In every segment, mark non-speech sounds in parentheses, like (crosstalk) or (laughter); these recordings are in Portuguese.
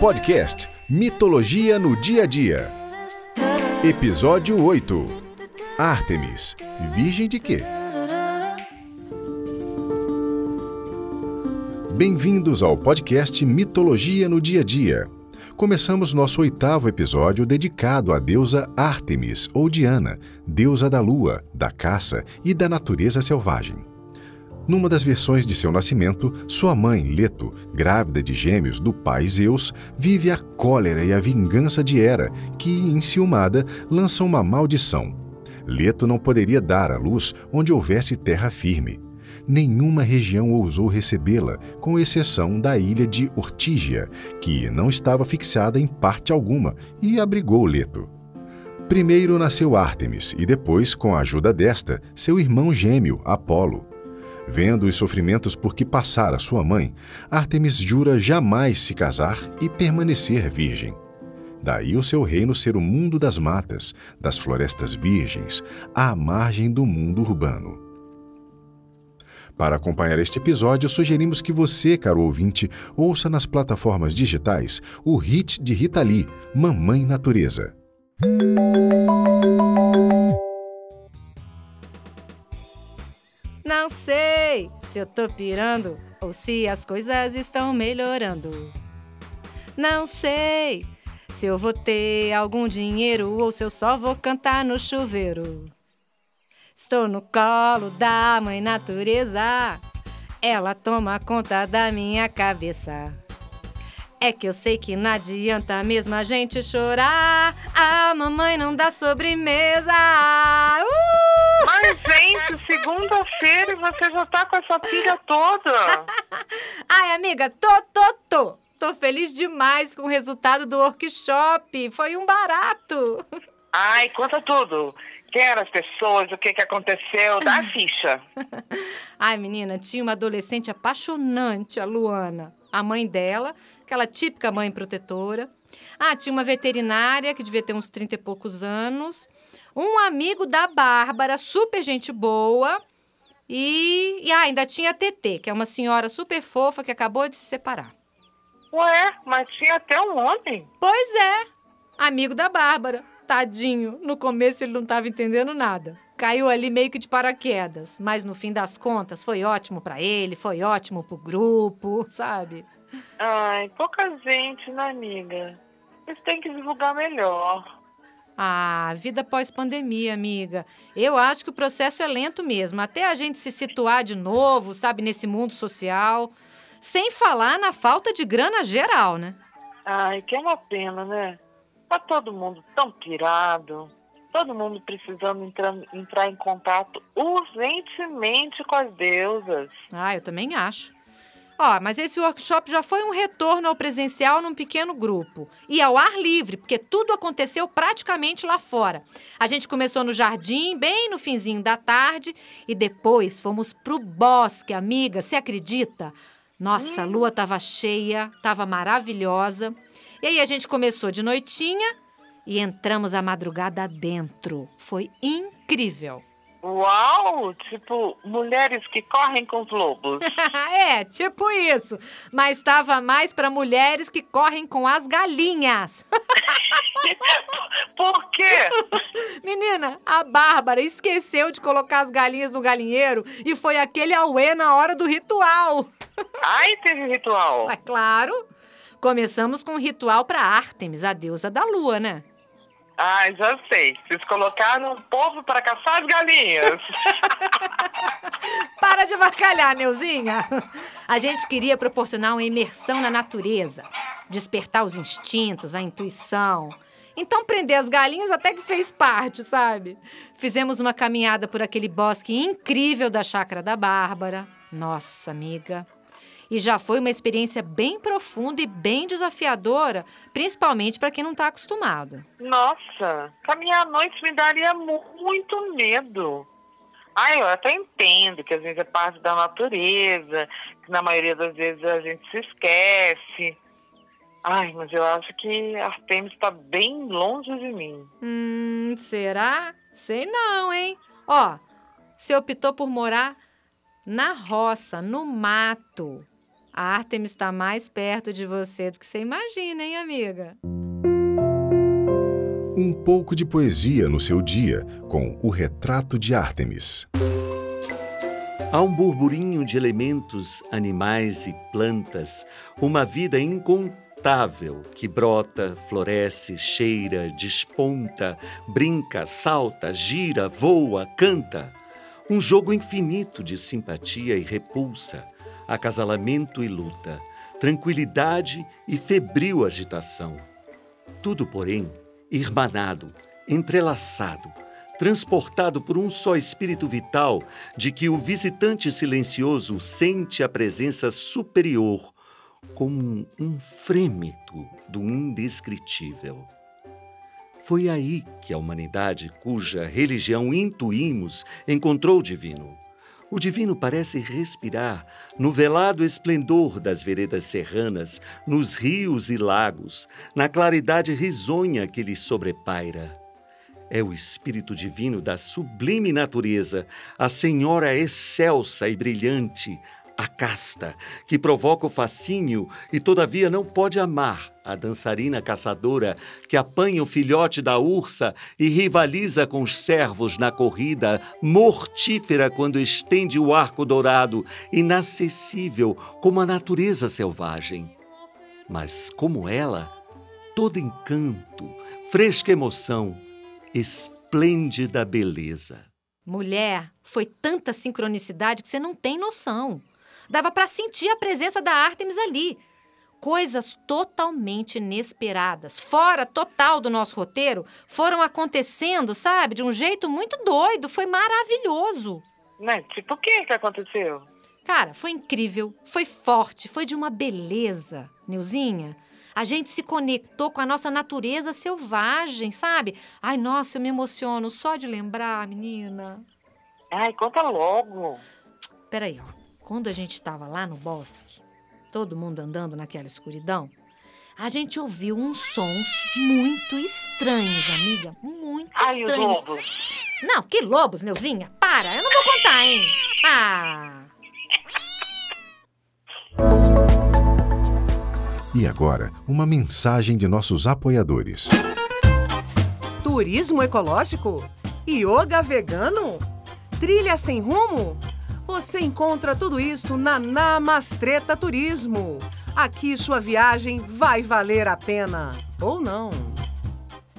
Podcast Mitologia no Dia a Dia. Episódio 8 Ártemis, virgem de quê? Bem-vindos ao podcast Mitologia no Dia a Dia. Começamos nosso oitavo episódio dedicado à deusa Ártemis ou Diana, deusa da lua, da caça e da natureza selvagem. Numa das versões de seu nascimento, sua mãe, Leto, grávida de gêmeos do pai Zeus, vive a cólera e a vingança de Hera, que, enciumada, lança uma maldição. Leto não poderia dar à luz onde houvesse terra firme. Nenhuma região ousou recebê-la, com exceção da ilha de Ortígia, que não estava fixada em parte alguma e abrigou Leto. Primeiro nasceu Ártemis e depois, com a ajuda desta, seu irmão gêmeo, Apolo. Vendo os sofrimentos por que passara sua mãe, Ártemis jura jamais se casar e permanecer virgem. Daí o seu reino ser o mundo das matas, das florestas virgens, à margem do mundo urbano. Para acompanhar este episódio, sugerimos que você, caro ouvinte, ouça nas plataformas digitais o hit de Rita Lee, Mamãe Natureza. Não sei se eu tô pirando ou se as coisas estão melhorando. Não sei se eu vou ter algum dinheiro ou se eu só vou cantar no chuveiro. Estou no colo da mãe natureza, ela toma conta da minha cabeça. É que eu sei que não adianta mesmo a gente chorar. A mamãe não dá sobremesa. Uh! Mas, gente, segunda-feira e você já tá com essa pilha toda. (laughs) Ai, amiga, tô, tô, tô. Tô feliz demais com o resultado do workshop. Foi um barato. Ai, conta tudo. Quem eram as pessoas, o que, que aconteceu, dá a ficha. (laughs) Ai, menina, tinha uma adolescente apaixonante, a Luana. A mãe dela, aquela típica mãe protetora. Ah, tinha uma veterinária que devia ter uns 30 e poucos anos. Um amigo da Bárbara, super gente boa. E, e ah, ainda tinha a TT, que é uma senhora super fofa que acabou de se separar. Ué, mas tinha até um homem. Pois é, amigo da Bárbara. Tadinho, no começo ele não estava entendendo nada. Caiu ali meio que de paraquedas, mas no fim das contas foi ótimo para ele, foi ótimo pro grupo, sabe? Ai, pouca gente, né, amiga? Eles têm que divulgar melhor. Ah, vida pós-pandemia, amiga. Eu acho que o processo é lento mesmo, até a gente se situar de novo, sabe, nesse mundo social. Sem falar na falta de grana geral, né? Ai, que é uma pena, né? Tá todo mundo tão pirado, todo mundo precisando entrar, entrar em contato urgentemente com as deusas. Ah, eu também acho. Ó, mas esse workshop já foi um retorno ao presencial num pequeno grupo. E ao ar livre, porque tudo aconteceu praticamente lá fora. A gente começou no jardim, bem no finzinho da tarde, e depois fomos pro bosque, amiga, você acredita? Nossa, a lua tava cheia, tava maravilhosa. E aí a gente começou de noitinha e entramos a madrugada dentro. Foi incrível. Uau! Tipo, mulheres que correm com os lobos. (laughs) é, tipo isso. Mas estava mais para mulheres que correm com as galinhas. (laughs) Por quê? (laughs) Menina, a Bárbara esqueceu de colocar as galinhas no galinheiro e foi aquele auê na hora do ritual. Ai, teve ritual. É claro. Começamos com um ritual para Ártemis, a deusa da lua, né? Ai, já sei. Vocês colocaram o povo para caçar as galinhas. (laughs) para de bacalhar, Neuzinha. A gente queria proporcionar uma imersão na natureza, despertar os instintos, a intuição. Então, prender as galinhas até que fez parte, sabe? Fizemos uma caminhada por aquele bosque incrível da chácara da Bárbara. Nossa, amiga, e já foi uma experiência bem profunda e bem desafiadora, principalmente para quem não está acostumado. Nossa, caminhar à noite me daria muito medo. Ah, eu até entendo que às vezes é parte da natureza, que na maioria das vezes a gente se esquece. Ai, mas eu acho que Artemis está bem longe de mim. Hum, será? Sei não, hein? Ó, você optou por morar na roça, no mato. A Artemis está mais perto de você do que você imagina, hein, amiga? Um pouco de poesia no seu dia com o retrato de Artemis. Há um burburinho de elementos, animais e plantas, uma vida incontável que brota, floresce, cheira, desponta, brinca, salta, gira, voa, canta. Um jogo infinito de simpatia e repulsa, acasalamento e luta, tranquilidade e febril agitação. Tudo, porém, irmanado, entrelaçado, transportado por um só espírito vital, de que o visitante silencioso sente a presença superior, como um frêmito do indescritível. Foi aí que a humanidade, cuja religião intuímos, encontrou o divino. O divino parece respirar no velado esplendor das veredas serranas, nos rios e lagos, na claridade risonha que lhe sobrepaira. É o Espírito Divino da sublime natureza, a Senhora excelsa e brilhante, a casta, que provoca o fascínio e todavia não pode amar a dançarina caçadora que apanha o filhote da ursa e rivaliza com os servos na corrida, mortífera quando estende o arco dourado, inacessível como a natureza selvagem. Mas como ela, todo encanto, fresca emoção, esplêndida beleza. Mulher, foi tanta sincronicidade que você não tem noção. Dava para sentir a presença da Artemis ali. Coisas totalmente inesperadas, fora total do nosso roteiro, foram acontecendo, sabe? De um jeito muito doido. Foi maravilhoso. Né? Tipo, o que que aconteceu? Cara, foi incrível, foi forte, foi de uma beleza, Nilzinha. A gente se conectou com a nossa natureza selvagem, sabe? Ai, nossa, eu me emociono só de lembrar, menina. Ai, conta logo. Peraí, ó. Quando a gente estava lá no bosque, todo mundo andando naquela escuridão, a gente ouviu uns sons muito estranhos, amiga. Muito Ai, os estranhos. lobos. Não, que lobos, Neuzinha? Para, eu não vou contar, hein? Ah! E agora, uma mensagem de nossos apoiadores. Turismo ecológico? Yoga vegano? Trilha sem rumo? Você encontra tudo isso na Namastreta Turismo. Aqui sua viagem vai valer a pena. Ou não.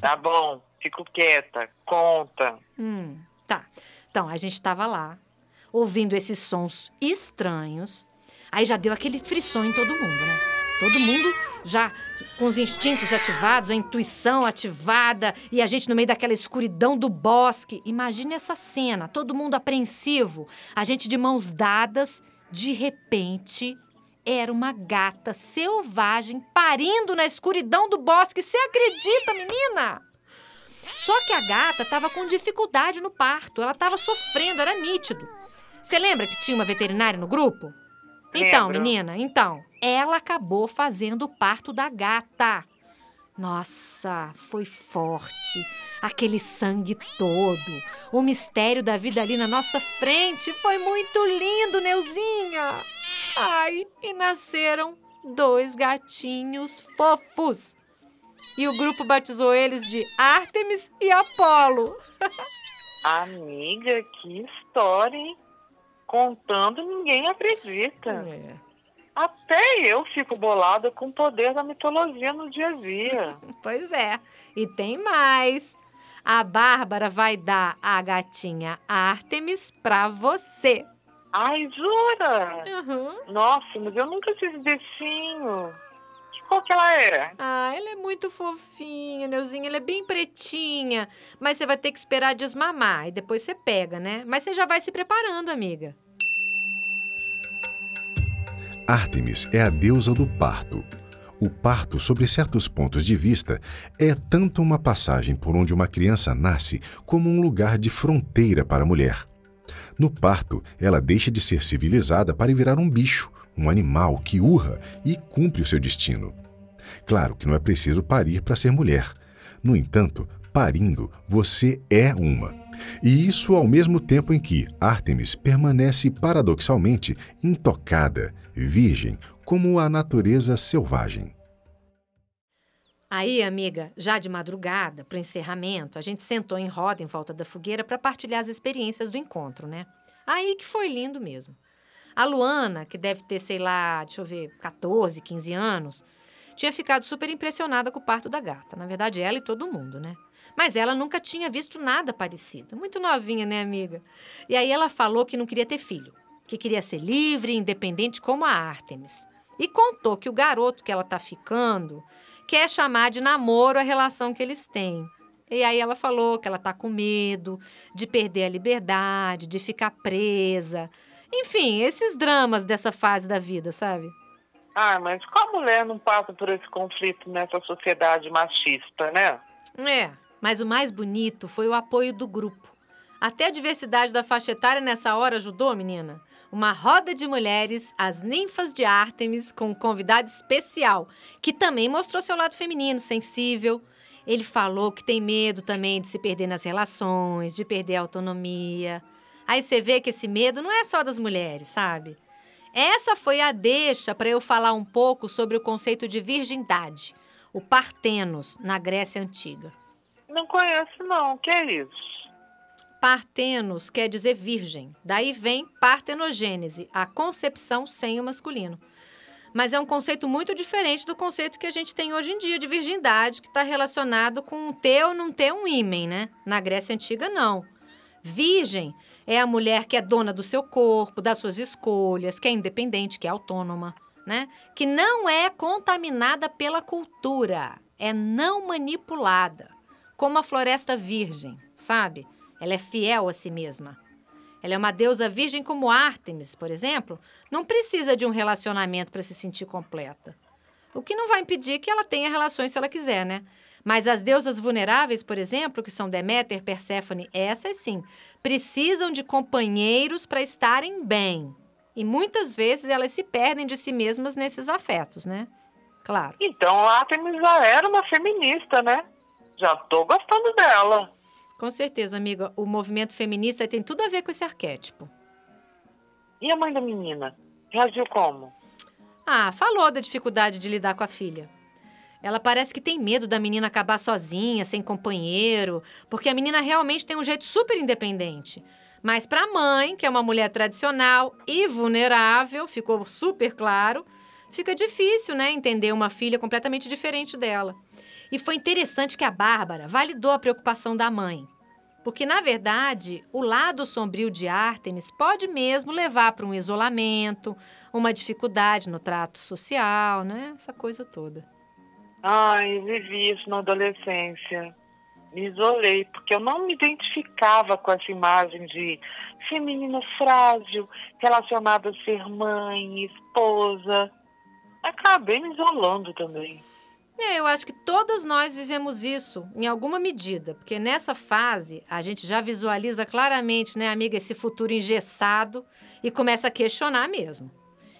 Tá bom, fico quieta. Conta. Hum, tá. Então, a gente estava lá, ouvindo esses sons estranhos. Aí já deu aquele frisson em todo mundo, né? Todo mundo já com os instintos ativados, a intuição ativada e a gente no meio daquela escuridão do bosque. Imagine essa cena, todo mundo apreensivo, a gente de mãos dadas, de repente era uma gata selvagem parindo na escuridão do bosque. Você acredita, menina? Só que a gata estava com dificuldade no parto, ela estava sofrendo, era nítido. Você lembra que tinha uma veterinária no grupo? Então, Lembro. menina, então, ela acabou fazendo o parto da gata. Nossa, foi forte. Aquele sangue todo. O mistério da vida ali na nossa frente. Foi muito lindo, Neuzinha. Ai, e nasceram dois gatinhos fofos. E o grupo batizou eles de Artemis e Apolo. (laughs) Amiga, que história, hein? Contando, ninguém acredita. É. Até eu fico bolada com o poder da mitologia no dia a dia. (laughs) Pois é. E tem mais. A Bárbara vai dar a gatinha Artemis pra você. Ai, jura? Uhum. Nossa, mas eu nunca tive bichinho. Cor que ela é? Ah, ela é muito fofinha, Neuzinha. Ela é bem pretinha. Mas você vai ter que esperar desmamar e depois você pega, né? Mas você já vai se preparando, amiga. Ártemis é a deusa do parto. O parto, sob certos pontos de vista, é tanto uma passagem por onde uma criança nasce como um lugar de fronteira para a mulher. No parto, ela deixa de ser civilizada para virar um bicho, um animal que urra e cumpre o seu destino. Claro que não é preciso parir para ser mulher. No entanto, parindo, você é uma. E isso ao mesmo tempo em que Ártemis permanece paradoxalmente intocada, virgem, como a natureza selvagem. Aí, amiga, já de madrugada, para o encerramento, a gente sentou em roda em volta da fogueira para partilhar as experiências do encontro, né? Aí que foi lindo mesmo. A Luana, que deve ter, sei lá, deixa eu ver, 14, 15 anos, tinha ficado super impressionada com o parto da gata. Na verdade, ela e todo mundo, né? Mas ela nunca tinha visto nada parecido. Muito novinha, né, amiga? E aí ela falou que não queria ter filho, que queria ser livre e independente como a Artemis. E contou que o garoto que ela tá ficando quer chamar de namoro a relação que eles têm. E aí ela falou que ela tá com medo de perder a liberdade, de ficar presa. Enfim, esses dramas dessa fase da vida, sabe? Ah, mas qual mulher não passa por esse conflito nessa sociedade machista, né? É, mas o mais bonito foi o apoio do grupo. Até a diversidade da faixa etária nessa hora ajudou, menina uma roda de mulheres, as ninfas de Ártemis, com um convidado especial, que também mostrou seu lado feminino, sensível. Ele falou que tem medo também de se perder nas relações, de perder a autonomia. Aí você vê que esse medo não é só das mulheres, sabe? Essa foi a deixa para eu falar um pouco sobre o conceito de virgindade, o Partenos, na Grécia Antiga. Não conheço, não. O que é isso? Partenos quer dizer virgem. Daí vem partenogênese, a concepção sem o masculino. Mas é um conceito muito diferente do conceito que a gente tem hoje em dia de virgindade, que está relacionado com ter ou não ter um ímen, né? Na Grécia Antiga, não. Virgem é a mulher que é dona do seu corpo, das suas escolhas, que é independente, que é autônoma, né? Que não é contaminada pela cultura, é não manipulada, como a floresta virgem, sabe? Ela é fiel a si mesma. Ela é uma deusa virgem como Ártemis, por exemplo, não precisa de um relacionamento para se sentir completa. O que não vai impedir que ela tenha relações se ela quiser, né? Mas as deusas vulneráveis, por exemplo, que são Deméter, Perséfone, essas sim, precisam de companheiros para estarem bem. E muitas vezes elas se perdem de si mesmas nesses afetos, né? Claro. Então Artemis já era uma feminista, né? Já tô gostando dela. Com certeza, amiga. O movimento feminista tem tudo a ver com esse arquétipo. E a mãe da menina? Reagiu como? Ah, falou da dificuldade de lidar com a filha. Ela parece que tem medo da menina acabar sozinha, sem companheiro, porque a menina realmente tem um jeito super independente. Mas para a mãe, que é uma mulher tradicional e vulnerável, ficou super claro, fica difícil, né, entender uma filha completamente diferente dela. E foi interessante que a Bárbara validou a preocupação da mãe. Porque, na verdade, o lado sombrio de Artemis pode mesmo levar para um isolamento, uma dificuldade no trato social, né? Essa coisa toda. Ai, vivi isso na adolescência. Me isolei, porque eu não me identificava com essa imagem de feminina frágil, relacionada a ser mãe, esposa. Acabei me isolando também. É, eu acho que todos nós vivemos isso em alguma medida, porque nessa fase a gente já visualiza claramente, né, amiga, esse futuro engessado e começa a questionar mesmo.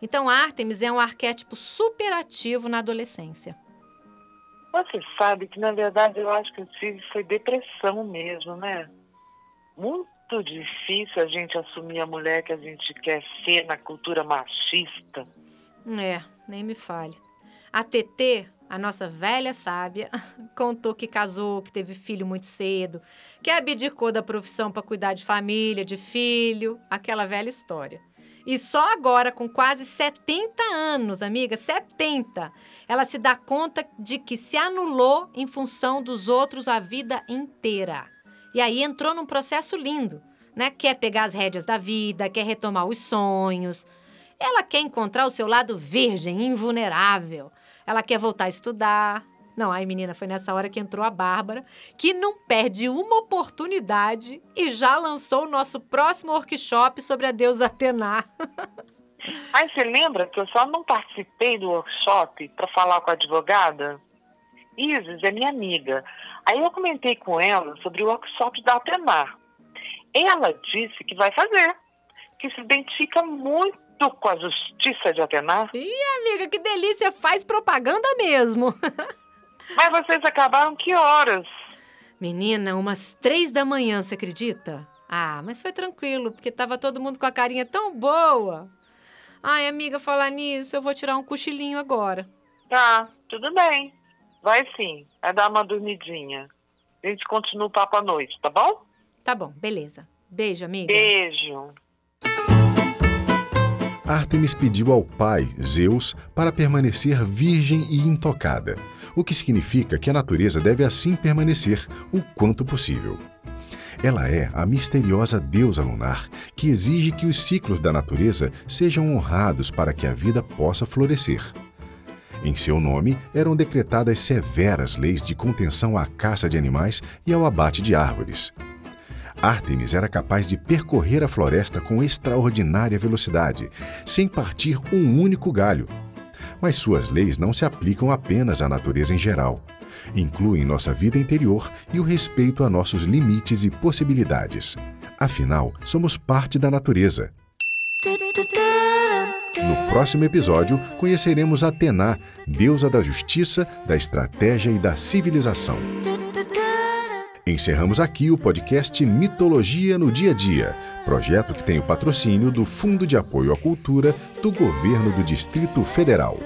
Então, Artemis é um arquétipo super ativo na adolescência. Você sabe que, na verdade, eu acho que eu tive foi depressão mesmo, né? Muito difícil a gente assumir a mulher que a gente quer ser na cultura machista. É, nem me fale. A TT, a nossa velha sábia, (laughs) contou que casou, que teve filho muito cedo, que abdicou da profissão para cuidar de família, de filho, aquela velha história. E só agora, com quase 70 anos, amiga, 70, ela se dá conta de que se anulou em função dos outros a vida inteira. E aí entrou num processo lindo, né? Quer pegar as rédeas da vida, quer retomar os sonhos. Ela quer encontrar o seu lado virgem, invulnerável. Ela quer voltar a estudar. Não, aí menina, foi nessa hora que entrou a Bárbara, que não perde uma oportunidade e já lançou o nosso próximo workshop sobre a deusa Atena. (laughs) Aí você lembra que eu só não participei do workshop para falar com a advogada? Isis é minha amiga. Aí eu comentei com ela sobre o workshop da Atena. Ela disse que vai fazer, que se identifica muito com a justiça de Atenar? Ih, amiga, que delícia! Faz propaganda mesmo. (laughs) Mas vocês acabaram que horas? Menina, umas três da manhã, você acredita? Ah, mas foi tranquilo, porque tava todo mundo com a carinha tão boa. Ai, amiga, falar nisso, eu vou tirar um cochilinho agora. Tá, tudo bem. Vai sim. Vai dar uma dormidinha. A gente continua o papo à noite, tá bom? Tá bom, beleza. Beijo, amiga. Beijo. Ártemis pediu ao pai, Zeus, para permanecer virgem e intocada, o que significa que a natureza deve assim permanecer o quanto possível. Ela é a misteriosa deusa lunar que exige que os ciclos da natureza sejam honrados para que a vida possa florescer. Em seu nome eram decretadas severas leis de contenção à caça de animais e ao abate de árvores. Ártemis era capaz de percorrer a floresta com extraordinária velocidade, sem partir um único galho. Mas suas leis não se aplicam apenas à natureza em geral. Incluem nossa vida interior e o respeito a nossos limites e possibilidades. Afinal, somos parte da natureza. No próximo episódio, conheceremos Atena, deusa da justiça, da estratégia e da civilização. Encerramos aqui o podcast Mitologia no Dia a Dia, projeto que tem o patrocínio do Fundo de Apoio à Cultura do Governo do Distrito Federal.